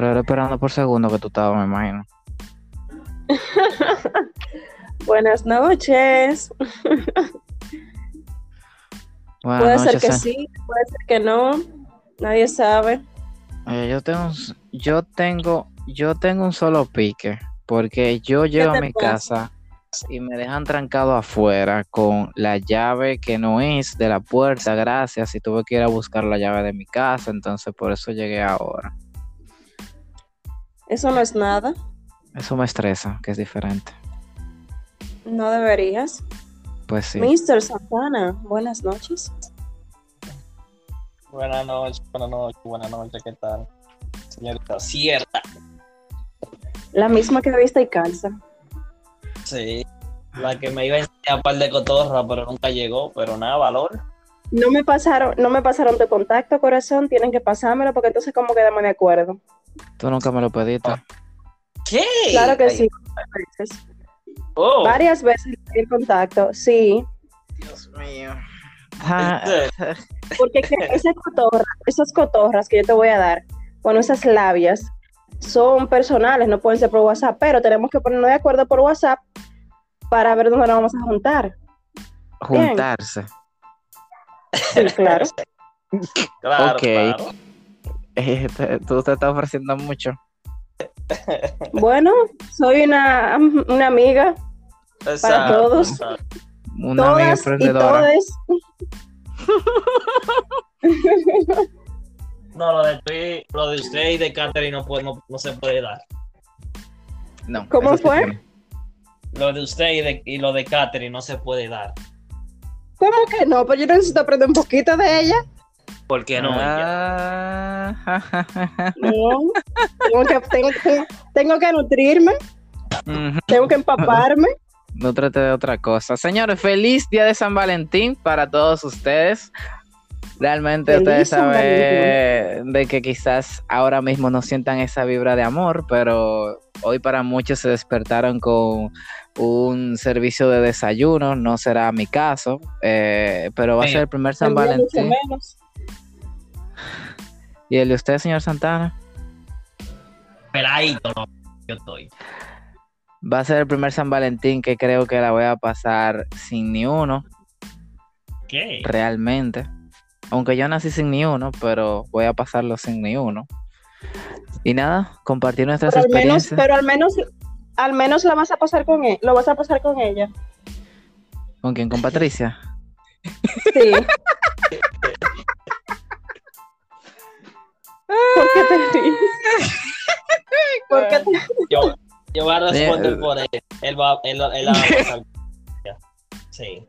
Pero era esperando por segundo que tú estabas, me imagino. Buenas noches. Buenas puede ser que se- sí, puede ser que no. Nadie sabe. Eh, yo tengo, yo tengo, yo tengo un solo pique, porque yo llego a mi pasa? casa y me dejan trancado afuera con la llave que no es de la puerta, gracias, y tuve que ir a buscar la llave de mi casa, entonces por eso llegué ahora. Eso no es nada. Eso me estresa, que es diferente. No deberías. Pues sí. Mr. Santana, buenas noches. Buenas noches, buenas noches, buenas noches, ¿qué tal? Señorita Cierta. La misma que viste y calza. Sí. La que me iba a enseñar un par de cotorra, pero nunca llegó, pero nada, valor. No me pasaron, no me pasaron de contacto, corazón. Tienen que pasármelo porque entonces como quedamos de acuerdo. Tú nunca me lo pediste. ¿Qué? Claro que Ay, sí. varias veces. Oh, Varias veces el contacto, sí. Dios mío. Porque que esas cotorras, esas cotorras que yo te voy a dar, bueno, esas labias, son personales, no pueden ser por WhatsApp, pero tenemos que ponernos de acuerdo por WhatsApp para ver dónde nos vamos a juntar. Juntarse. Sí, claro. Claro, Ok. claro. Tú te estás ofreciendo mucho. Bueno, soy una, una amiga, Exacto, todos. exacto. Una amiga todas y emprendedora. todes. No, lo de, ti- lo de usted y de Catherine no, puede, no, no se puede dar. No, ¿Cómo fue? Lo de usted y, de, y lo de Catherine no se puede dar. ¿Cómo que no? Pues yo necesito aprender un poquito de ella. ¿Por qué no? Ah, No. Tengo que, tengo, que- tengo que nutrirme, tengo que empaparme. No trate de otra cosa. Señores, feliz día de San Valentín para todos ustedes. Realmente Feliz ustedes San saben de que quizás ahora mismo no sientan esa vibra de amor, pero hoy para muchos se despertaron con un servicio de desayuno. No será mi caso, eh, pero va a ser el primer San El mío mucho Valentín. menos. ¿Y el de usted, señor Santana? Peladito, no. Yo estoy. Va a ser el primer San Valentín que creo que la voy a pasar sin ni uno. ¿Qué? realmente. Aunque yo nací sin ni uno, pero voy a pasarlo sin ni uno. Y nada, compartir nuestras Pero al menos, experiencias. pero al menos, al menos la vas a pasar con él, lo vas a pasar con ella. ¿Con quién? ¿Con Patricia? Sí. ¿Por qué te ríes? ¿Por qué te- Yo, yo voy a responder Eh, por él. Él va, él, él va a pasar. Sí.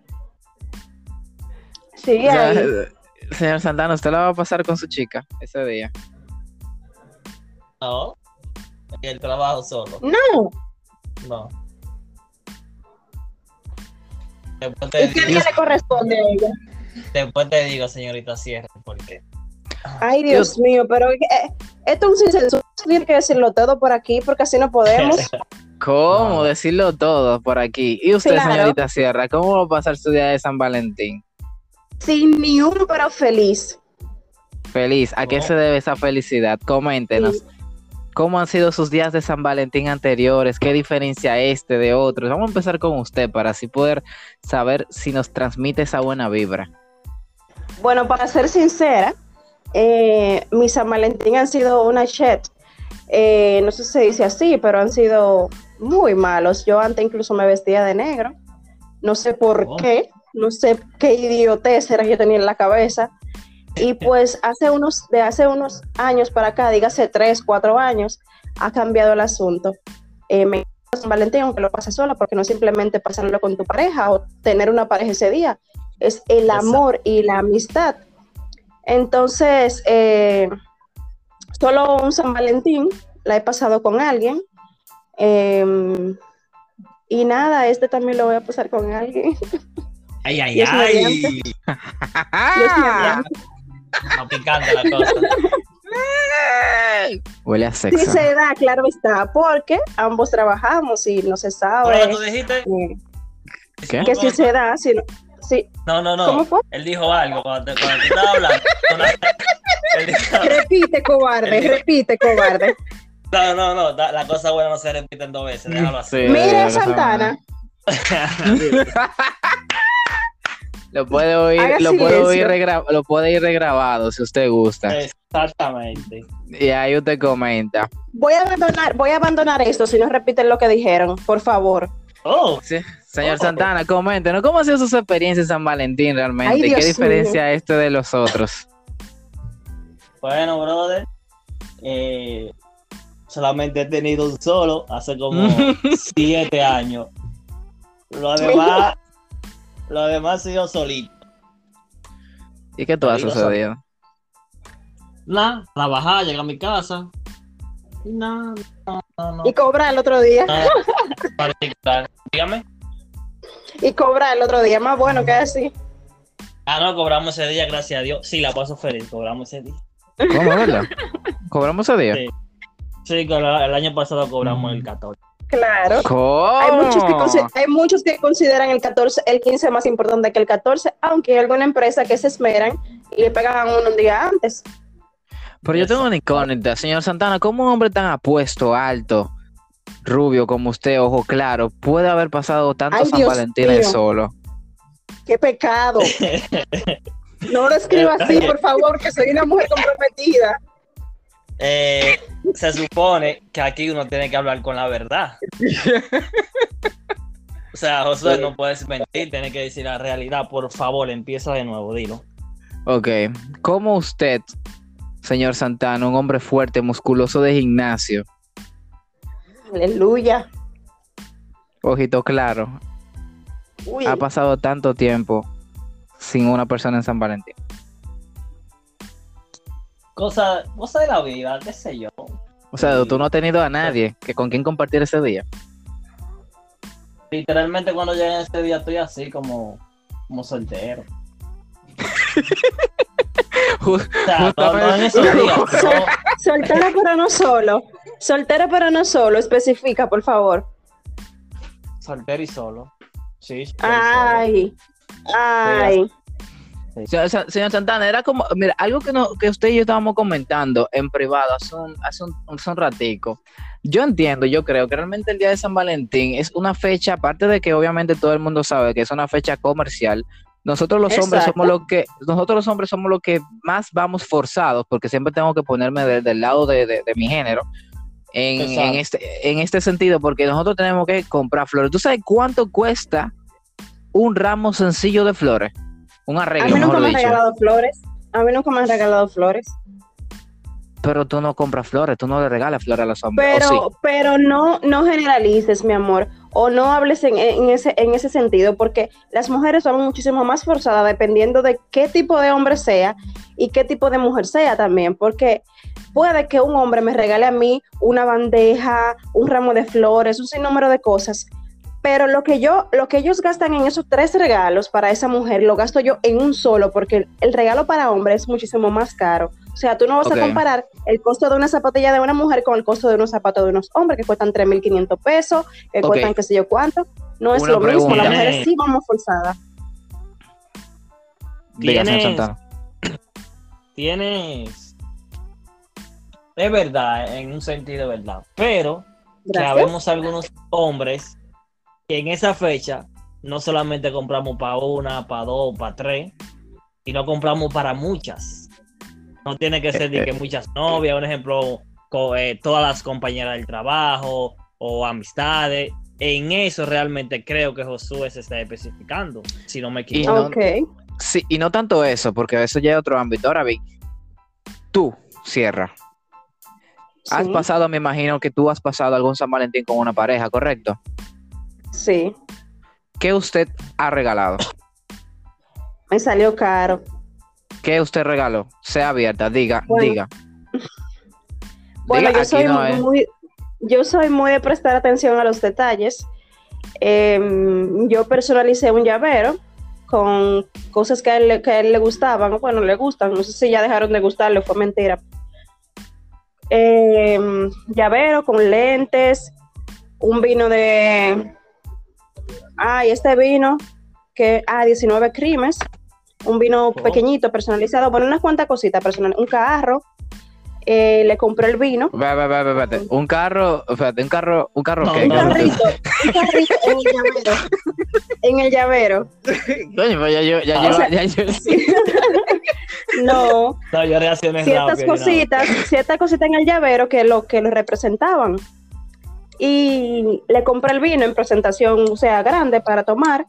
Sí, ahí. señor Santana, ¿usted la va a pasar con su chica ese día? No. El trabajo solo. No. No. Después te, ¿Y qué digo, día le corresponde a ella? después te digo, señorita Sierra, porque Ay, Dios mío, pero eh, esto es un sincero. Tiene que decirlo todo por aquí porque así no podemos. ¿Cómo No. decirlo todo por aquí? ¿Y usted, Claro. señorita Sierra, cómo va a pasar su día de San Valentín? Sin ni uno, pero feliz. Feliz. ¿A qué Oh. se debe esa felicidad? Coméntenos. ¿Cómo han sido sus días de San Valentín anteriores? ¿Qué diferencia este de otros? Vamos a empezar con usted para así poder saber si nos transmite esa buena vibra. Bueno, para ser sincera, eh, mis San Valentín han sido una shit. Eh, no sé si se dice así, pero han sido muy malos. Yo antes incluso me vestía de negro. No sé por Oh. qué, no sé qué idiotez era que yo tenía en la cabeza. Y pues hace unos, de hace unos años para acá, dígase tres, cuatro años, ha cambiado el asunto. Eh, me San Valentín, aunque lo pases sola, porque no simplemente pasarlo con tu pareja o tener una pareja ese día, es el Exacto. amor y la amistad. Entonces, eh, solo un San Valentín la he pasado con alguien. eh, y nada, este también lo voy a pasar con alguien. Ay, ay, Dios ay. picante la cosa. Huele a Sí sexo. se da, claro está, porque ambos trabajamos y no se sabe. Ahora tú dijiste. eh, ¿Qué? que si se da, si no- Sí. No, no, no. ¿Cómo fue? Él dijo algo cuando, cuando tú estabas hablando. Dijo- Repite, cobarde, dijo- repite, cobarde. no, no, no. La cosa buena no se repiten dos veces. Déjalo así. Sí, Mira, Santana. Lo puede oír, lo puede oír regra- lo puede ir regrabado si usted gusta. Exactamente. Y ahí usted comenta. Voy a abandonar, voy a abandonar esto si no repiten lo que dijeron, por favor. Oh, Sí, señor Oh. Santana, coméntenos, ¿cómo ha sido sus experiencias en San Valentín realmente? Ay, ¿Qué diferencia este de los otros? bueno, brother. eh, solamente he tenido un solo hace como siete años. Lo demás, lo demás ha sido solito. ¿Y qué tú has sucedido? Nada, trabajar, llegar a mi casa. No, no, no. Y cobrar el otro día. Dígame. Y cobrar el otro día. Más bueno que así. Ah, no, cobramos ese día, gracias a Dios. Sí, la paso feliz, cobramos ese día. ¿Cómo, verdad? ¿Cobramos ese día? Sí. El año pasado cobramos el 14. Claro. ¿Cómo? Hay muchos, que hay muchos que consideran el 14, el 15 más importante que el 14, aunque hay alguna empresa que se esmeran y le pegan a uno un día antes. Pero yo tengo una incógnita, señor Santana, ¿cómo un hombre tan apuesto, alto, rubio como usted, ojo claro, puede haber pasado tanto Ay, San Dios Valentín mío. solo? ¡Qué pecado! No lo escriba así, por favor, que soy una mujer comprometida. Eh, se supone que aquí uno tiene que hablar con la verdad. O sea, Josué, no puedes mentir, tiene que decir la realidad. Por favor, empieza de nuevo, dilo. Ok, ¿cómo usted, señor Santana, un hombre fuerte, musculoso de gimnasio, Aleluya. ojito claro, Uy, ha pasado tanto tiempo sin una persona en San Valentín? Cosa, cosa de la vida, qué sé yo. O sea, tú no has tenido a nadie que con quien compartir ese día. Literalmente cuando llegue ese día estoy así como, como soltero. soltera pero no solo. Soltera pero no solo. Especifica, por favor. soltero y solo. Sí, solo. Ay. Ay. Señor Santana, era como, mira, algo que, no, que usted y yo estábamos comentando en privado hace un, hace un, hace un ratico. Yo entiendo, yo creo que realmente el Día de San Valentín es una fecha, aparte de que obviamente todo el mundo sabe que es una fecha comercial, nosotros los hombres somos los que, nosotros los hombres somos los que más vamos forzados, porque siempre tengo que ponerme de- del lado de, de- de mi género. En, este, en este sentido, porque nosotros tenemos que comprar flores. ¿Tú sabes cuánto cuesta un ramo sencillo de flores? Un A arreglo, mí nunca mejor me han regalado flores. A mí nunca me han regalado flores. Pero tú no compras flores, tú no le regalas flores a los hombres. Pero, pero no, no generalices, mi amor, o no hables en, ese, en ese sentido, porque las mujeres son muchísimo más forzadas dependiendo de qué tipo de hombre sea y qué tipo de mujer sea también, porque puede que un hombre me regale a mí una bandeja, un ramo de flores, un sinnúmero de cosas, pero lo que yo, lo que ellos gastan en esos tres regalos para esa mujer, lo gasto yo en un solo, porque el regalo para hombre es muchísimo más caro. O sea, tú no vas a comparar el costo de una zapatilla de una mujer con el costo de unos zapatos de unos hombres que cuestan 3.500 pesos, que cuestan qué sé yo cuánto. No es Una lo mismo, las mujeres sí vamos forzadas. Tienes- Santana. Tienes. Es verdad, en un sentido es verdad. Pero que Gracias. habemos algunos hombres que en esa fecha no solamente compramos para una, para dos, para tres, sino compramos para muchas. No tiene que ser de que muchas novias, un ejemplo, co- eh, todas las compañeras del trabajo o amistades. En eso realmente creo que Josué se está especificando, si no me Y equivoco. no- Ok. Sí, y no tanto eso, porque eso ya es otro ámbito. Ahora bien, tú, Sierra, has Sí, pasado, me imagino que tú has pasado algún San Valentín con una pareja, ¿correcto? Sí, ¿Qué usted ha regalado? me salió caro. ¿Qué usted regaló? Sea abierta, diga, Bueno, diga. Bueno, Diga, yo soy no es. muy, yo soy muy de prestar atención a los detalles. Em, yo personalicé un llavero con cosas que a, él, le- que a él le gustaban, bueno, le gustan, no sé si ya dejaron de gustarle, fue mentira. Em, llavero con lentes, un vino de... Ay, este vino que a 19 crimes, un vino Oh. pequeñito, personalizado, bueno, unas cuantas cositas personales, un carro, eh, le compré el vino. Un carro, espérate, un carro, un carro No, qué, un no, no. carrito, un carrito en el llavero, en el llavero, Coño, pues ya yo, ya O lleva- sea, ya yo- no, No, yo reaccioné ciertas rápido, cositas, ciertas cositas en el llavero que lo que lo representaban. Y le compré el vino en presentación, o sea, grande para tomar,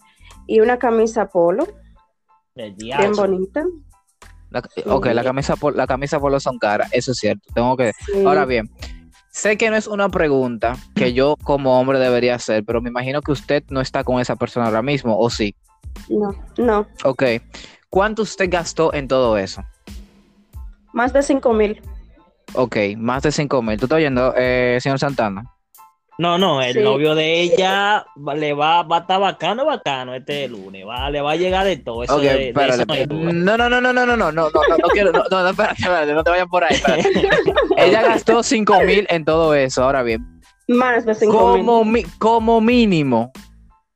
y una camisa polo, bien bonita. la- ok, la camisa, por, la camisa polo son caras, eso es cierto. Tengo que. Sí. Ahora bien, sé que no es una pregunta que yo como hombre debería hacer, pero me imagino que usted no está con esa persona ahora mismo, ¿o sí? No, no, Ok. ¿Cuánto usted gastó en todo eso? más de 5 mil. Ok, más de 5 mil. ¿Tú estás oyendo, eh, señor Santana? No, no, el Sí. novio de ella le va, va a estar bacano, bacano este lunes. Va, le va a llegar de todo. Eso Ok, de- de, eso no. No, no, no, no, no, no, no, no, no, no, no quiero, no, no, no, espérate, espérate, no te vayas por ahí. espérate. Ella gastó 5 mil en todo eso. Ahora bien, Más de 5 mil. como, mi- como mínimo,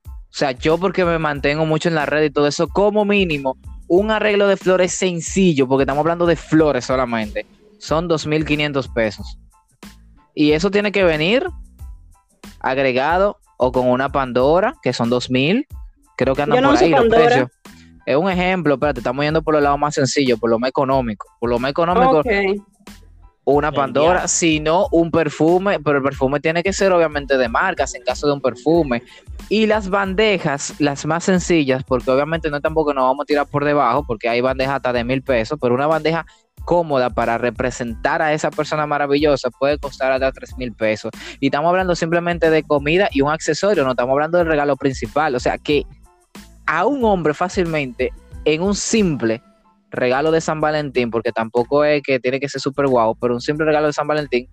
o sea, yo porque me mantengo mucho en la red y todo eso, como mínimo, un arreglo de flores sencillo, porque estamos hablando de flores solamente, son 2.500 pesos. Y eso tiene que venir agregado o con una Pandora, que son 2.000, creo que andan Yo no por ahí los Pandora. precios. Es un ejemplo, espérate, estamos yendo por lo lado más sencillo, por lo más económico. Por lo más económico, una Pandora, diablo. si no un perfume, pero el perfume tiene que ser obviamente de marcas en caso de un perfume. Y las bandejas, las más sencillas, porque obviamente no tampoco nos vamos a tirar por debajo, porque hay bandejas hasta de mil pesos, pero una bandeja cómoda para representar a esa persona maravillosa puede costar hasta tres mil pesos. Y estamos hablando simplemente de comida y un accesorio, no estamos hablando del regalo principal. O sea que a un hombre fácilmente en un simple regalo de San Valentín, porque tampoco es que tiene que ser súper guau, pero un simple regalo de San Valentín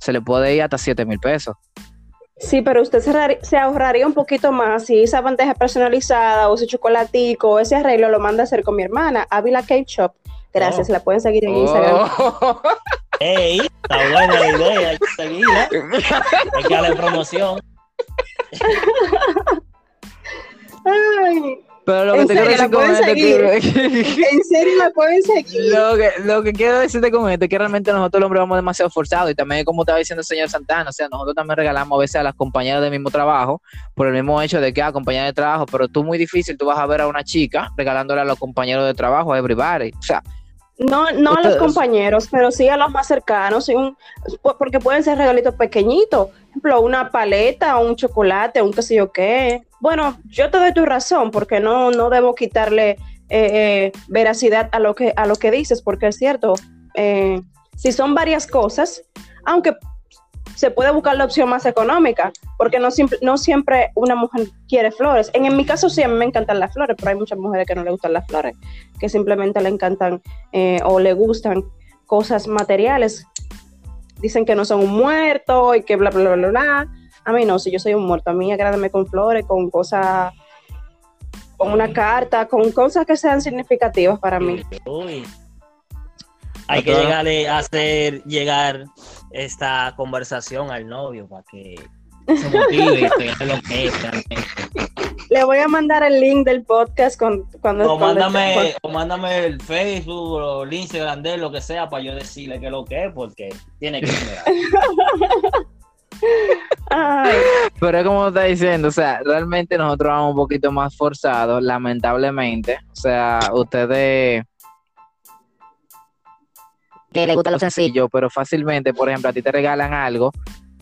se le puede ir hasta 7 mil pesos. Sí, pero usted se, ahorrar- se ahorraría un poquito más si esa bandeja personalizada o ese chocolatico o ese arreglo lo manda a hacer con mi hermana, Avila Cake Shop. Gracias, Oh. la pueden seguir en Instagram. Oh. Ey, está buena la idea, hay que seguirla. Hay que darle promoción. Ay, Pero lo que ¿En te quiero decir ¿La con esto es que- en serio la pueden seguir. lo, que, lo que quiero decirte con esto es que realmente nosotros los hombres vamos demasiado forzados y también como estaba diciendo el señor Santana, o sea, nosotros también regalamos a veces a las compañeras del mismo trabajo por el mismo hecho de que, ah, compañera de trabajo, pero tú muy difícil, tú vas a ver a una chica regalándole a los compañeros de trabajo, a everybody. O sea, No, no a los compañeros, pero sí a los más cercanos, un- porque pueden ser regalitos pequeñitos, por ejemplo, una paleta, un chocolate, un qué sé yo qué. Bueno, yo te doy tu razón, porque no, no debo quitarle eh, eh, veracidad a lo que a lo que dices, porque es cierto, eh, si son varias cosas, aunque se puede buscar la opción más económica, porque no, siempre- no siempre una mujer quiere flores. En, en mi caso sí, a mí me encantan las flores, pero hay muchas mujeres que no le gustan las flores, que simplemente le encantan eh, o le gustan cosas materiales. Dicen que no son un muerto y que bla, bla, bla, bla, bla. A mí no, si yo soy un muerto, a mí agrádame con flores, con cosas, con una carta, con cosas que sean significativas para mí. Uy. Hay que llegarle a hacer llegar esta conversación al novio para que se motive y lo que es realmente. Le voy a mandar el link del podcast con, cuando... O mándame, o mándame el Facebook o el Instagram de él, lo que sea, para yo decirle que lo que es, porque tiene que ser. Ay, Pero es como está diciendo, o sea, realmente nosotros vamos un poquito más forzados, lamentablemente. O sea, ustedes que le gusta lo sencillo, pero fácilmente, por ejemplo, a ti te regalan algo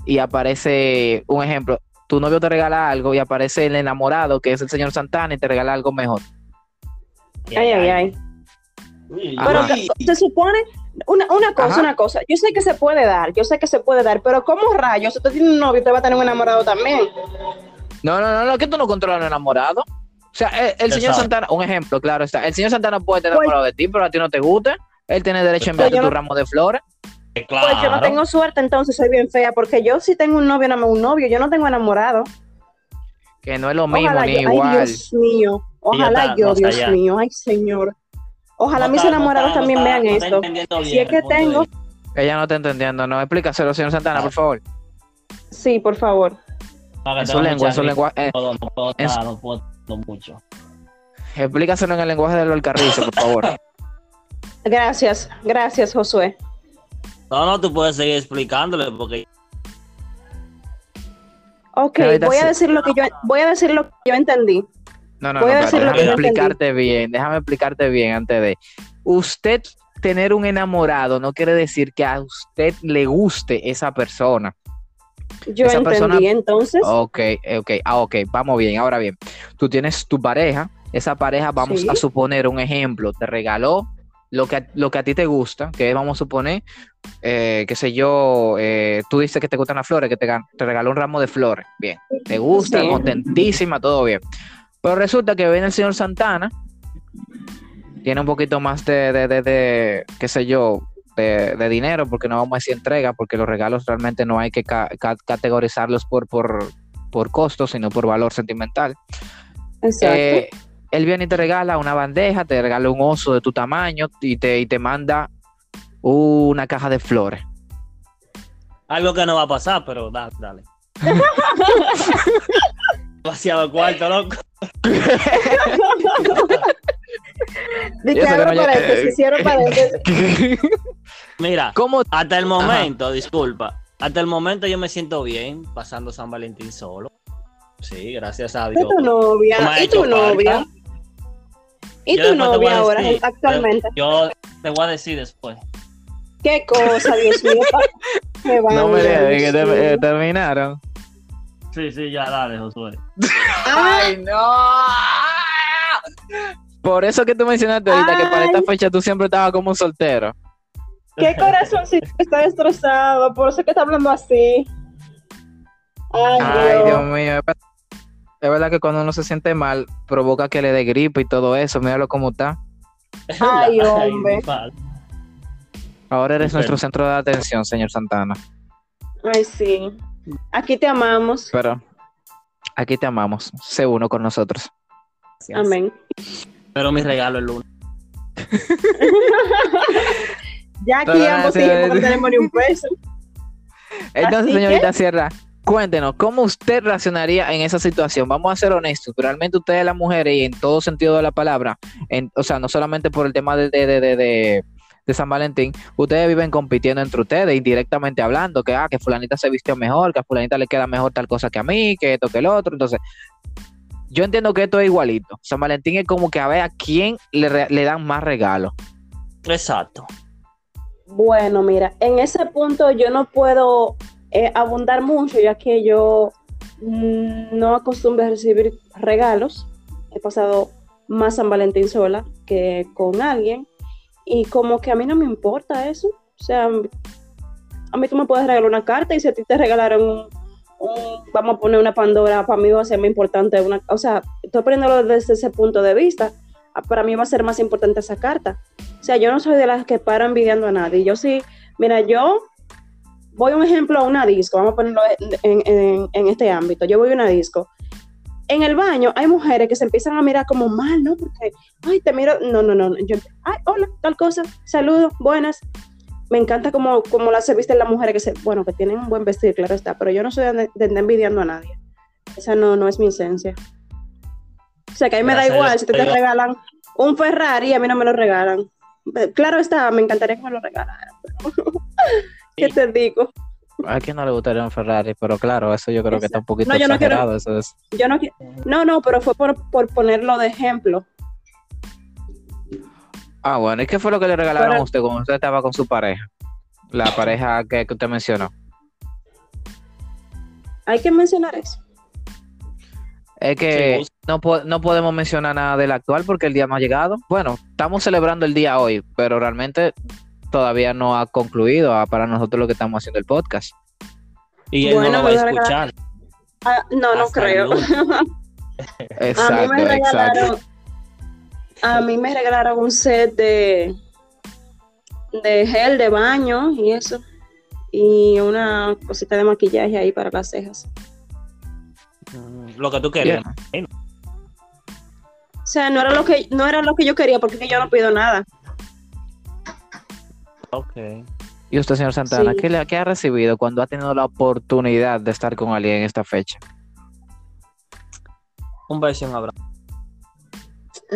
y aparece, un ejemplo, tu novio te regala algo y aparece el enamorado, que es el señor Santana, y te regala algo mejor. ay, ay, ay. Pero que- se supone, una, una cosa, Ajá. una cosa, yo sé que se puede dar, yo sé que se puede dar, pero ¿cómo rayos? Usted tiene un novio, usted va a tener un enamorado también. No, no, no, no, que tú no controlas al enamorado. O sea, el, el señor. Santana, un ejemplo, claro está. El señor Santana puede estar Pues- enamorado de ti, pero a ti no te gusta. Él tiene derecho a Pues enviarte tu no- ramo de flores. Claro. Pues yo no tengo suerte, entonces soy bien fea, porque yo sí tengo un novio, nada más un novio, yo no tengo enamorado. Que no es lo mismo Ojalá ni yo, igual. ay Dios mío, ojalá está yo, Dios allá. mío, ay Señor. Ojalá No mis está- no enamorados está- no también está- vean no esto. Si es que de tengo. Ella no está entendiendo, no. Explícaselo, señor Santana, por favor. sí, por favor. No, En su lengua, en su lengua. eh, No puedo, no puedo no puedo mucho. explícaselo en el lenguaje del Carrizo, por favor. Gracias, gracias, Josué. No, no, tú puedes seguir explicándole porque Ok, ¿Qué ahorita voy a decir lo que yo voy a decir lo que yo entendí. No, no, Voy no, a decir lo déjame explicarte bien, déjame explicarte bien antes de. Usted tener un enamorado no quiere decir que a usted le guste esa persona. Yo Esa entendí, persona- entonces. Ok, ok, ah, ok, vamos bien. Ahora bien, tú tienes tu pareja, esa pareja, vamos Sí. a suponer un ejemplo, te regaló lo que, a- lo que a ti te gusta, que es, vamos a suponer, eh, qué sé yo, eh, tú dices que te gustan las flores, que te, te regaló un ramo de flores, bien, te gusta, Sí. contentísima, todo bien. Pero resulta que viene el señor Santana, tiene un poquito más de, de, de, de, qué sé yo, de, de dinero, porque no vamos a decir entrega, porque los regalos realmente no hay que ca- ca- categorizarlos por, por, por costo, sino por valor sentimental. Exacto. Eh, él viene y te regala una bandeja, te regala un oso de tu tamaño y te, y te manda una caja de flores. algo que no va a pasar, pero da- dale. Demasiado cuarto, loco. Y que abro no llega- paréntesis, cierro paréntesis. Mira, ¿Cómo? hasta el momento, disculpa, hasta el momento yo me siento bien pasando San Valentín solo. Sí, gracias a ¿Y Dios. tu novia? ¿Y tu novia? ¿Y Yo tu novia ahora, decir, actualmente? Yo te voy a decir después. ¿Qué cosa, Dios mío? Me van, No me digas Dios que te- eh, terminaron. Sí, sí, ya dale, Josué. Ay, no! Por eso que tú mencionaste ahorita que para esta Ay. fecha tú siempre estabas como soltero. qué corazoncito que está destrozado, por eso que está hablando así. Ay, Ay, Dios. Dios mío. Es verdad- que cuando uno se siente mal, provoca que le dé gripe y todo eso. Míralo cómo está. Ay, hombre. Ahora eres nuestro centro de atención, señor Santana. Ay, sí. Aquí te amamos. Pero aquí te amamos. Sé uno con nosotros. Gracias. Amén. Pero mi regalo el lunes. Ya aquí Pero, ambos que sí. no tenemos ni un peso. Entonces, Así señorita Sierra, cuéntenos, ¿cómo usted reaccionaría en esa situación? Vamos a ser honestos, realmente ustedes las mujeres, y en todo sentido de la palabra, en, o sea, no solamente por el tema de, de, de, de, de- de San Valentín, ustedes viven compitiendo entre ustedes, indirectamente hablando, que, ah, que fulanita se vistió mejor, que a fulanita le queda mejor tal cosa que a mí, que esto, que el otro. Entonces, yo entiendo que esto es igualito. San Valentín es como que a ver a quién le, le dan más regalos. Exacto. Bueno, mira, en ese punto yo no puedo eh, abundar mucho, ya que yo mm, no acostumbro a recibir regalos. He pasado más San Valentín sola que con alguien. Y como que a mí no me importa eso. O sea, a mí tú me puedes regalar una carta y si a ti te regalaron vamos a poner una Pandora, para mí va a ser más importante una, o sea, estoy poniéndolo desde ese punto de vista. Para mí va a ser más importante esa carta. O sea, yo no soy de las que paro envidiando a nadie. Yo sí, mira, yo voy un ejemplo a una disco, vamos a ponerlo en, en- en este ámbito. Yo voy a una disco. En el baño hay mujeres que se empiezan a mirar como mal, ¿no? Porque, ay, te miro, no, no, no. Yo, ay, hola, tal cosa, saludos, buenas. Me encanta como, como las se visten las mujeres que se, bueno, que tienen un buen vestir, claro está, pero yo no soy de, envidiando a nadie. Esa no, no es mi esencia. O sea, que a mí me da igual si te, te regalan un Ferrari, a mí no me lo regalan. Claro está, me encantaría que me lo regalaran. pero ¿Qué te digo? A quien no le gustaría un Ferrari, pero claro, eso yo creo que está un poquito No, yo no quiero- exagerado. Eso es. Yo no No, no, pero fue por, por ponerlo de ejemplo. Ah, bueno, ¿y qué fue lo que le regalaron Pero- a usted cuando usted estaba con su pareja? La pareja que, que usted mencionó. Hay que mencionar eso. Es que no, po- no podemos mencionar nada del actual porque el día no ha llegado. Bueno, estamos celebrando el día hoy, pero realmente todavía no ha concluido ah, para nosotros lo que estamos haciendo el podcast. Y él Bueno, no lo va a a escuchar. Ah, no, no creo. A Exacto, mí me exacto. regalaron, a mí me regalaron un set de, de gel de baño y eso. Y una cosita de maquillaje ahí para las cejas. Lo que tú querías. O sea, no era lo que, no era lo que yo quería, porque yo no pido nada. Ok. ¿Y usted, señor Santana, Sí. ¿qué, le- qué ha recibido cuando ha tenido la oportunidad de estar con alguien en esta fecha? Un beso y un abrazo.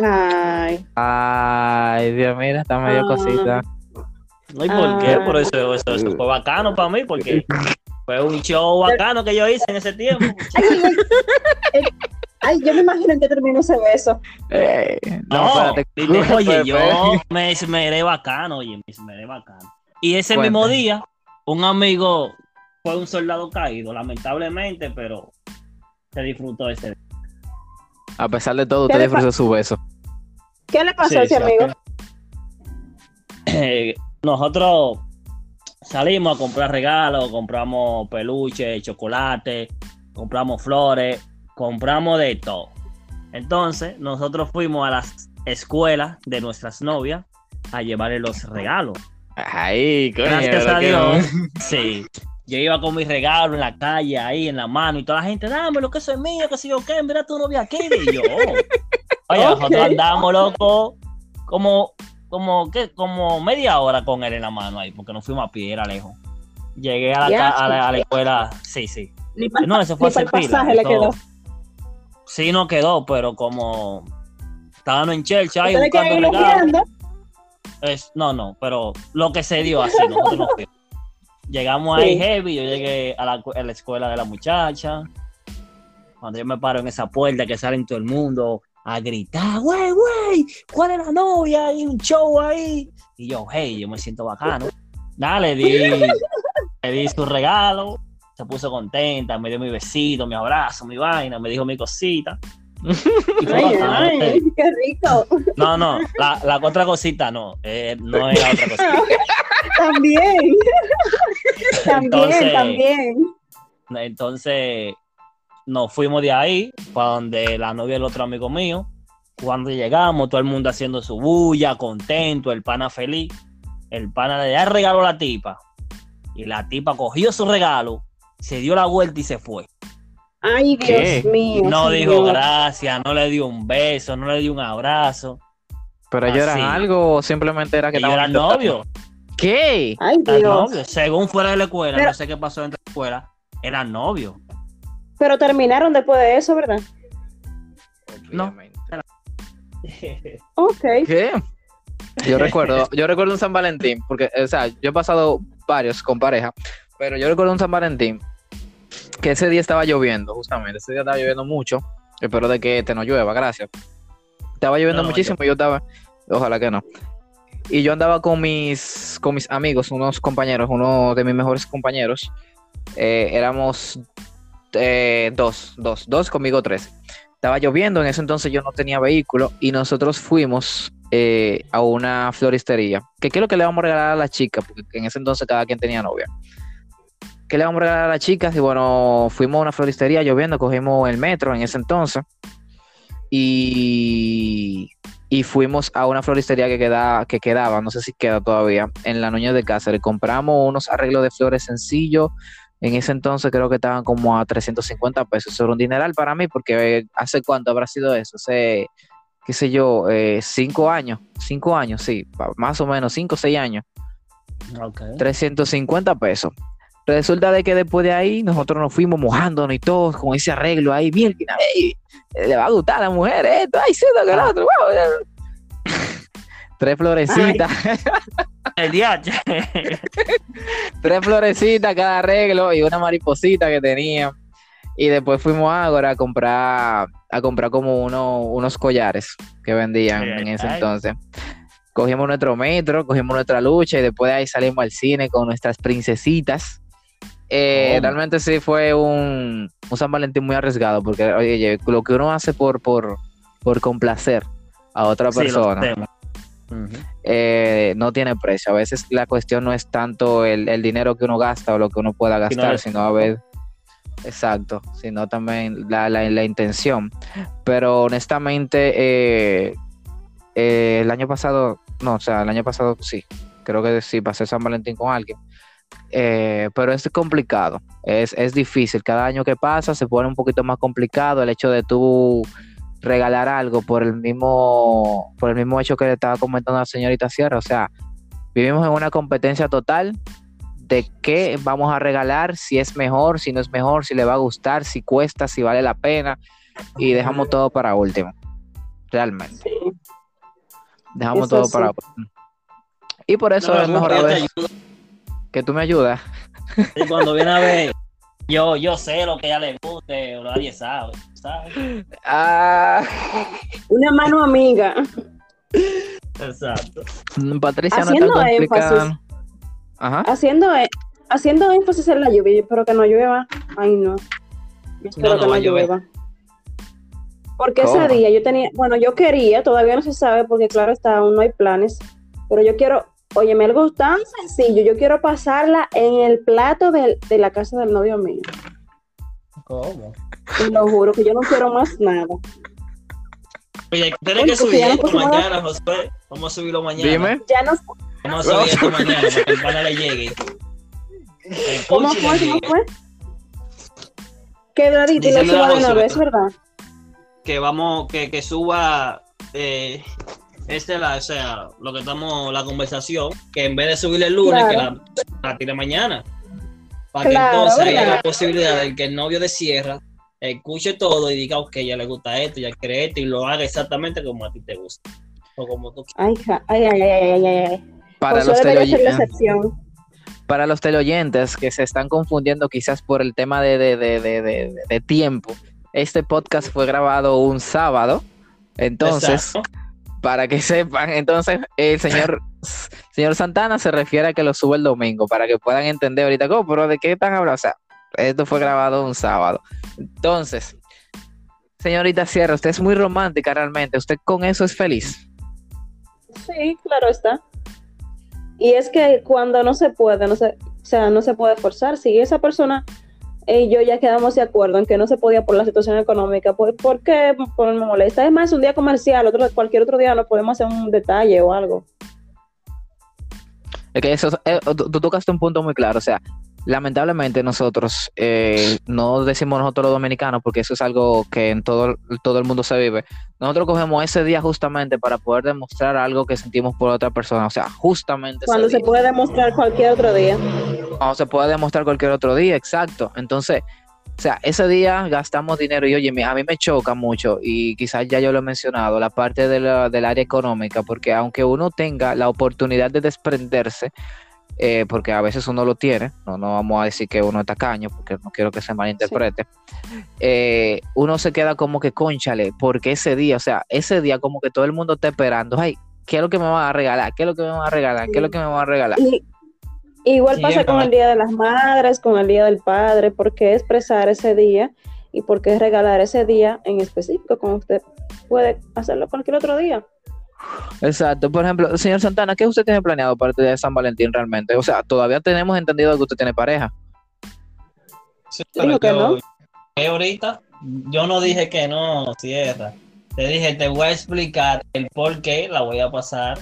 Ay, Ay, Dios, mira, está medio Ah. cosita. No, ¿y por qué? Ah. Por eso, eso, eso fue bacano para mí, porque fue un show bacano que yo hice en ese tiempo. Ay, yo me imagino en que terminó ese beso. Eh, No, espérate. dije, oye, yo me esmeré bacano, oye, me esmeré bacano. Y ese mismo día, un amigo fue un soldado caído, lamentablemente, pero se disfrutó ese día. A pesar de todo, ¿Qué usted disfrutó su beso. ¿Qué le pasó Sí, a ese sí, amigo? Eh, nosotros salimos a comprar regalos, compramos peluche, chocolate, compramos flores, compramos de todo. Entonces, nosotros fuimos a las escuelas de nuestras novias a llevarle los regalos. Ay, coño. Gracias a que- Dios. Sí. Yo iba con mi regalo en la calle, ahí en la mano, y toda la gente, dame lo que eso es mío, que si yo qué, mira tu novia aquí. Y yo, oh. oye, nosotros andamos, loco, como, como, ¿qué? como media hora con él en la mano ahí, porque nos fuimos a pie, era lejos. Llegué a la, a la, a la sí. escuela, sí, sí. Ni para No, eso fue ni para el pila. pasaje le quedó. Sí, no quedó, pero como estábamos en Chelsea ahí buscando regalos. Es, no, no, pero lo que se dio así, nosotros nos fuimos. Llegamos ahí heavy, yo llegué a la, a la escuela de la muchacha. Cuando yo me paro en esa puerta que salen todo el mundo a gritar, güey, güey, ¿cuál es la novia? Hay un show ahí. Y yo, hey, yo me siento bacano. Nada, le di, le di su regalo, se puso contenta, me dio mi besito, mi abrazo, mi vaina, me dijo mi cosita. Ay, qué rico. no, no, la, la otra cosita no, eh, no es la otra cosita. También. también, Entonces- también. Entonces nos fuimos de ahí para donde la novia del otro amigo mío. Cuando llegamos, todo el mundo haciendo su bulla, contento, el pana feliz. El pana le da el regalo a la tipa. Y la tipa cogió su regalo, se dio la vuelta y se fue. Ay, Dios ¿Qué? mío. No dijo gracias, no le dio un beso, no le dio un abrazo. Pero ellos eran algo o simplemente era que Ellos eran novios. ¿Qué? Ay, Dios. novios. Según fuera de la escuela, Pero- no sé qué pasó dentro de la escuela, eran novios. Pero terminaron después de eso, ¿verdad? No. Ok. ¿Qué? Yo recuerdo, yo recuerdo un San Valentín, porque, o sea, yo he pasado varios con pareja, pero yo recuerdo un San Valentín que ese día estaba lloviendo, justamente, ese día estaba lloviendo mucho, espero de que te no llueva, gracias. Estaba lloviendo No, no, muchísimo, yo estaba, ojalá que no. Y yo andaba con mis, con mis amigos, unos compañeros, uno de mis mejores compañeros, eh, éramos eh, dos, dos, dos conmigo tres. Estaba lloviendo, en ese entonces yo no tenía vehículo y nosotros fuimos eh, a una floristería. ¿Qué qué es lo que le vamos a regalar a las chicas? Porque en ese entonces cada quien tenía novia. ¿Qué le vamos a regalar a las chicas? Y bueno, fuimos a una floristería lloviendo, cogimos el metro en ese entonces y, y fuimos a una floristería que, queda, que quedaba, no sé si queda todavía, en la Núñez de Cáceres. Compramos unos arreglos de flores sencillos. En ese entonces creo que estaban como a 350 pesos. Eso era un dineral para mí porque eh, hace cuánto habrá sido eso. Hace, qué sé yo, eh, cinco años. Cinco años, sí. Más o menos, cinco o seis años. Ok. 350 pesos. Resulta de que después de ahí nosotros nos fuimos mojándonos y todos con ese arreglo ahí. Bien, le va a gustar a la mujer esto. Ay, sí, que lo otro. wow, eh. Tres florecitas. El DH. tres florecitas cada arreglo y una mariposita que tenía. Y después fuimos a Ágora a comprar, a comprar como uno- unos collares que vendían en ese ay. entonces. Cogimos nuestro metro, cogimos nuestra lucha y después de ahí salimos al cine con nuestras princesitas. Eh, ¿Cómo? realmente sí fue un, un San Valentín muy arriesgado porque oye, lo que uno hace por, por, por complacer a otra Sí, persona eh, no tiene precio. A veces la cuestión no es tanto el, el dinero que uno gasta o lo que uno pueda gastar, sino a ver, exacto, sino también la, la, la intención. Pero honestamente, eh, eh, el año pasado, no, o sea, el año pasado sí, creo que sí, pasé San Valentín con alguien. Eh, pero es complicado, es, es difícil. Cada año que pasa se pone un poquito más complicado el hecho de tú regalar algo por el mismo por el mismo hecho que le estaba comentando la señorita Sierra. O sea, vivimos en una competencia total de qué vamos a regalar, si es mejor, si no es mejor, si le va a gustar, si cuesta, si vale la pena, y dejamos todo para último. Realmente. Sí. Dejamos Eso todo sí. para otro. Y por eso No, es no, que tú me ayudas. Y cuando viene a ver, yo, yo sé lo que a ella le guste, o nadie sabe, ¿sabes? Ah, Una mano amiga. Exacto. Patricia no Haciendo está complicada. énfasis. Ajá. Haciendo, e- haciendo énfasis en la lluvia, yo espero que no llueva. Ay, no. Yo espero No, no que no llueva. Porque ¿Cómo? ese día yo tenía, bueno, yo quería, todavía no se sabe, porque claro está, aún no hay planes, pero yo quiero, óyeme, algo tan sencillo, yo quiero pasarla en el plato de, la casa del novio mío. ¿Cómo? Te lo juro que yo no quiero más nada. Oye, tienes Oye, que subir ya esto mañana, Josué. Vamos a subirlo mañana. Dime. Ya no, Vamos a subir esto mañana para que el pana le llegue. El ¿cómo fue? ¿Cómo fue? Que Dradito lo suba de una Josué. vez, ¿verdad? que vamos, que, que suba eh, este la, o sea, lo que estamos, la conversación, que en vez de subirle el lunes, Claro. que la, la tire mañana. Para Claro, que entonces haya la posibilidad de que el novio de Sierra escuche todo y diga, ok, ya le gusta esto, ya quiere esto, y lo haga exactamente como a ti te gusta. O como tú Ay, ja- ay, ay, ay, ay, ay, ay. Para los, para los teleoyentes que se están confundiendo quizás por el tema de, de- de- de- de- de tiempo, este podcast fue grabado un sábado. Entonces, Exacto. Para que sepan, entonces el señor, señor Santana se refiere a que lo sube el domingo, para que puedan entender ahorita, ¿cómo? ¿Pero de qué están hablando? O sea, esto fue grabado un sábado. Entonces, señorita Sierra, usted es muy romántica realmente. ¿Usted con eso es feliz? Sí, claro está. Y es que cuando no se puede, no se, o sea, no se puede forzar. Si esa persona y yo ya quedamos de acuerdo en que no se podía por la situación económica, pues ¿por qué ponerme molesta? Es más, un día comercial, otro, cualquier otro día no podemos hacer un detalle o algo. Es que eso, eh, tú tocaste un punto muy claro, o sea, lamentablemente nosotros, eh, no decimos nosotros los dominicanos, porque eso es algo que en todo, todo el mundo se vive, nosotros cogemos ese día justamente para poder demostrar algo que sentimos por otra persona, o sea, justamente Cuando se día. puede demostrar cualquier otro día. Cuando se puede demostrar cualquier otro día, exacto. Entonces, o sea, ese día gastamos dinero y oye, a mí me choca mucho y quizás ya yo lo he mencionado, la parte de la- del área económica, porque aunque uno tenga la oportunidad de desprenderse, eh, porque a veces uno lo tiene, no, no vamos a decir que uno es tacaño, porque no quiero que se malinterprete, eh, uno se queda como que conchale, porque ese día, o sea, ese día como que todo el mundo está esperando, ay, ¿qué es lo que me van a regalar? ¿Qué es lo que me van a regalar? ¿Qué es lo que me van a regalar? Y, igual Sí, pasa con el Día de las Madres, con el Día del Padre, ¿por qué expresar ese día y por qué regalar ese día en específico? Como usted puede hacerlo cualquier otro día. Exacto. Por ejemplo, señor Santana, ¿qué usted tiene planeado para el día de San Valentín realmente? O sea, todavía tenemos entendido que usted tiene pareja. Sí, pero que yo- no. que ahorita yo no dije que no, Sierra. Te dije, te voy a explicar el por qué la voy a pasar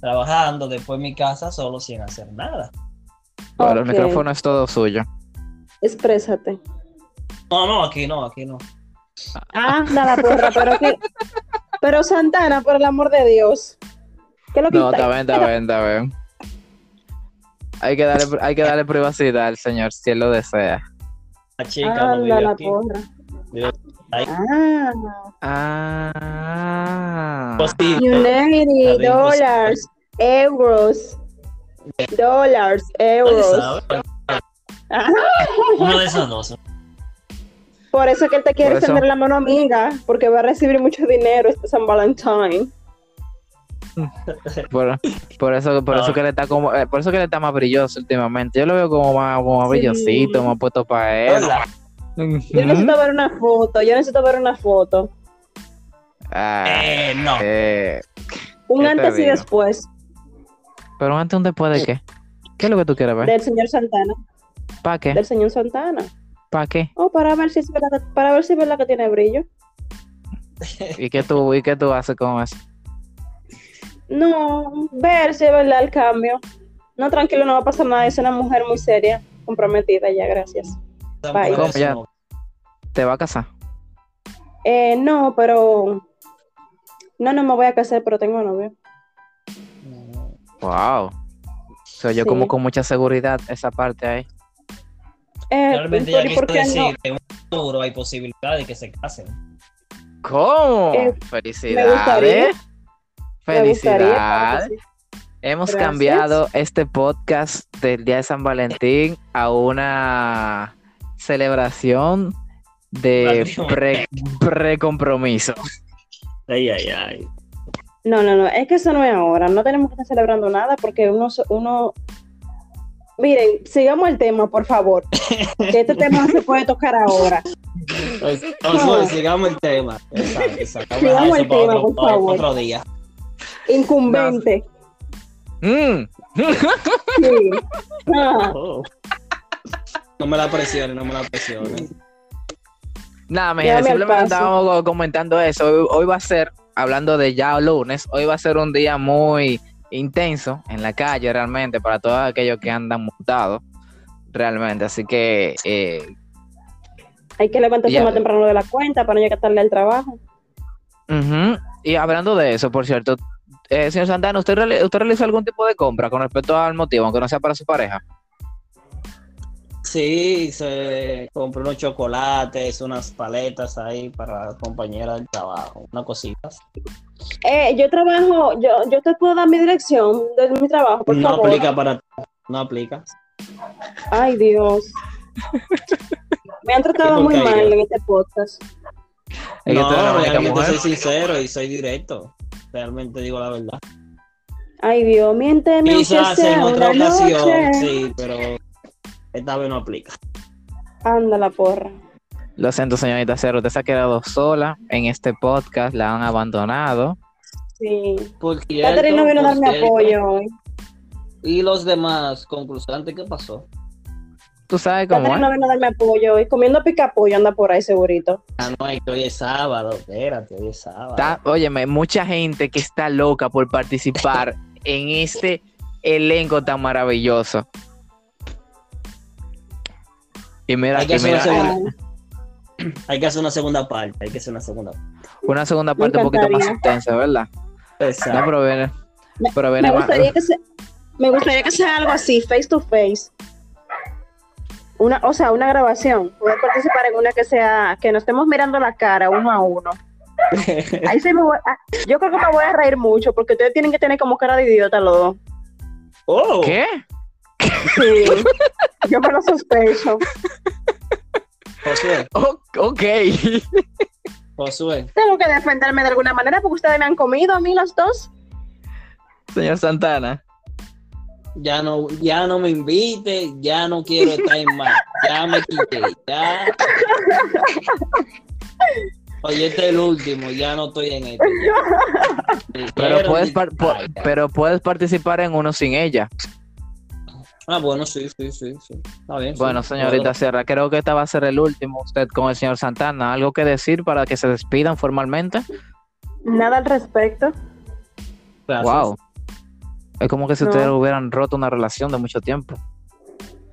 trabajando después en mi casa solo sin hacer nada. Bueno, Ok. el micrófono es todo suyo. Exprésate. No, no, aquí no, aquí no. Ah, nada, porra, pero que. Pero Santana, por el amor de Dios. ¿Qué es lo que No, está- está bien, está bien, está bien. Hay que darle, hay que darle privacidad al señor si él lo desea. La chica no vive la aquí. porra. Vive. Ah, Ah. Pues. dólares, euros, dólares, euros. Ah, Uno de esos dos. Por eso que él te quiere eso- extender la mano amiga, porque va a recibir mucho dinero este San Valentín. Por, por eso, por No. eso que le está como, eh, por eso que le está más brilloso últimamente. Yo lo veo como más, como más Sí. brillosito, más puesto para él. Hola. Yo necesito ver una foto, yo necesito ver una foto. Ah, Eh, no. eh, Un ¿Qué te antes y después pero antes un después de qué? ¿Qué es lo que tú quieres ver? del señor Santana, ¿Para qué? del señor Santana. ¿Para qué? Oh, para ver si es verdad, para ver si es verdad que tiene brillo. ¿Y qué tú, y qué tú haces con eso? No, ver si es verdad el cambio. No, tranquilo, no va a pasar nada. Es una mujer muy seria, comprometida ya, gracias. Bye. ¿Cómo ya? ¿Te va a casar? Eh, no, pero. No, no me voy a casar, pero tengo novio. Wow. Se oyó Sí. como con mucha seguridad esa parte ahí. Eh, Realmente ¿por- ya quiso no? decir que en un futuro hay posibilidad de que se casen. ¿Cómo? Eh, Felicidades. claro Felicidades. Hemos Gracias. cambiado este podcast del Día de San Valentín a una celebración de pre, pre-compromiso. Ay, ay, ay. No, no, no, es que eso no es ahora. No tenemos que estar celebrando nada porque uno, uno... Miren, sigamos el tema, por favor. Que este tema no se puede tocar ahora. Pues, sigamos el tema. Exacto, exacto. Sigamos el tema, otro- por favor. Otro día. Incumbente. Mm. Sí. Ah, Oh. No me la presiones, no me la presiones. Nada, mi gente, simplemente estábamos comentando eso. Hoy, hoy va a ser, hablando de ya lunes, hoy va a ser un día muy intenso en la calle realmente para todos aquellos que andan montados realmente. Así que eh, hay que levantarse Ya. más temprano de la cuenta para no llegar tarde al trabajo. Y hablando de eso, por cierto, eh, señor Santana, ¿usted, reali- ¿usted realizó algún tipo de compra con respecto al motivo, aunque no sea para su pareja? Sí, se compró unos chocolates, unas paletas ahí para la compañera del trabajo, unas cositas. Eh, yo trabajo, yo, yo te puedo dar mi dirección de mi trabajo, por no favor. aplica para no aplica. Ay, Dios. Me han tratado ¿Y por muy mal en este podcast. Es No, única realmente soy sincero y soy directo. Realmente digo la verdad. Ay, Dios, miénteme Quizás en otra ocasión, noche. sí, pero esta vez no aplica. Anda la porra. Lo siento, señorita Cero, usted se ha quedado sola en este podcast, la han abandonado. Sí. Por cierto, Catherine no vino a darme cierto. apoyo hoy. ¿Y los demás concursantes qué pasó? ¿Tú sabes cómo Catherine no vino a darme apoyo hoy. Comiendo pica pollo anda por ahí segurito. Ah, no, es que hoy es sábado, espérate, hoy es sábado. Está- óyeme, mucha gente que está loca por participar en este elenco tan maravilloso. Y mira, Hay que y hacer mira, una segunda- Hay que hacer una segunda parte, hay que hacer una segunda parte. una segunda parte un poquito más intensa, ¿verdad? No, Exacto. pero viene, Me- pero viene me, gustaría que se- me gustaría que sea algo así, face to face. Una, o sea, una grabación. Poder participar en una que sea, que nos estemos mirando la cara uno a uno. Ahí sí me voy- yo creo que me voy a reír mucho porque ustedes tienen que tener como cara de idiota los dos. Oh, ¿Qué? Sí, yo me lo sospecho. Josué, O- ok. Josué, Tengo que defenderme de alguna manera porque ustedes me han comido a mí los dos. Señor Santana. ya no, ya no me invite, ya no quiero estar en más, ya me quité, ya. Oye, este es el último, ya no estoy en ya. Pero puedes, par- po- pero puedes participar en uno sin ella. Ah, bueno, sí, sí, sí, sí. Está bien. sí, Bueno, señorita. Sierra, creo que esta va a ser el último. Usted con el señor Santana, ¿algo que decir para que se despidan formalmente? Nada al respecto. Gracias. Wow. Es como que si No. ustedes hubieran roto una relación de mucho tiempo.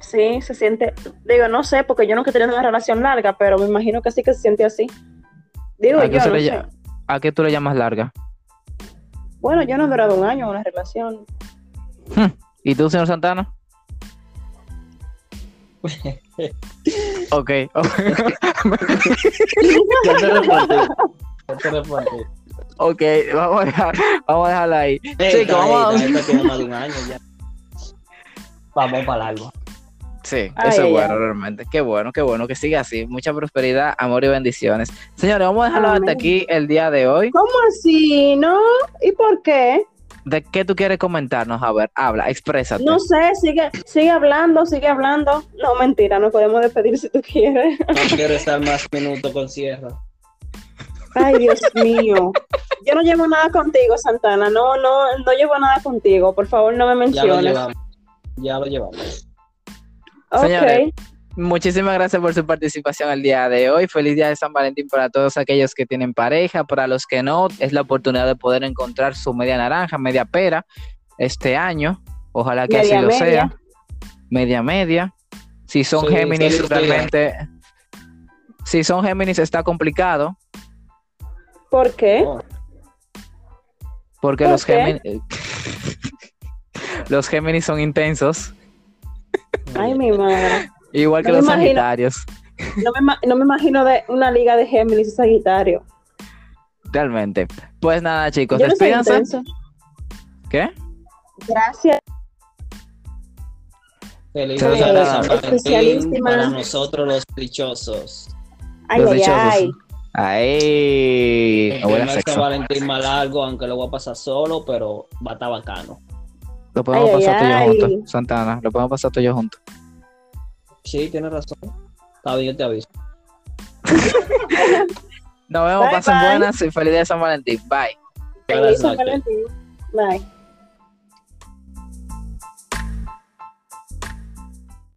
Sí, se siente. Digo, no sé, porque yo nunca he tenido una relación larga, pero me imagino que sí que se siente así. Digo, ¿A qué yo se no le sé. llama? ¿A qué tú le llamas larga? Bueno, yo no he durado un año en una relación. ¿Y tú, señor Santana? Ok. Ya te respondí. Ya te respondí. ok, vamos a, dejar, vamos a dejarla ahí. Chicos, vamos esta tiene más de un año ya. Vamos para largo. Sí, Ay, eso es bueno realmente. Qué bueno, qué bueno que siga así. Mucha prosperidad, amor y bendiciones. Señores, vamos a dejarlo hasta aquí el día de hoy. ¿Cómo así? ¿No? ¿Y por qué? ¿De qué tú quieres comentarnos? A ver, habla, exprésate. No sé, sigue, sigue hablando, sigue hablando. No, mentira, nos podemos despedir si tú quieres. No quiero estar más minutos con Sierra. Ay, Dios mío. Yo no llevo nada contigo, Santana. No, no, no llevo nada contigo. Por favor, no me Ya lo menciones. llevamos. Ya lo llevamos. Ok. Señores. Muchísimas gracias por su participación el día de hoy. Feliz día de San Valentín para todos aquellos que tienen pareja, para los que no, es la oportunidad de poder encontrar su media naranja, media pera este año. Ojalá que Media así lo media. sea. Media media. Si son Sí, Géminis, realmente. Si son Géminis está complicado, ¿Por qué? Oh, porque ¿Por los qué? Géminis. los Géminis son intensos, Ay, mi madre. Igual que No me los imagino. Sagitarios. No me, no me imagino de una liga de Géminis y Sagitario. Realmente. Pues nada, chicos, Yo despídanse. ¿Qué? Gracias. Feliz San Valentín especialísima. para nosotros los dichosos. Ay, Los ay, dichosos. ay. Ahí. El no huele a. Valentín más largo, aunque lo voy a pasar solo, pero va a estar bacano. Lo podemos Ay, ay, pasar tú y yo ay. juntos, Santana. Lo podemos pasar tú y yo juntos. Sí, tienes razón. Está bien, yo te aviso. Nos vemos, Bye, pasen bye. buenas y feliz día de San Valentín. Bye. Feliz San. Valentín. Bye.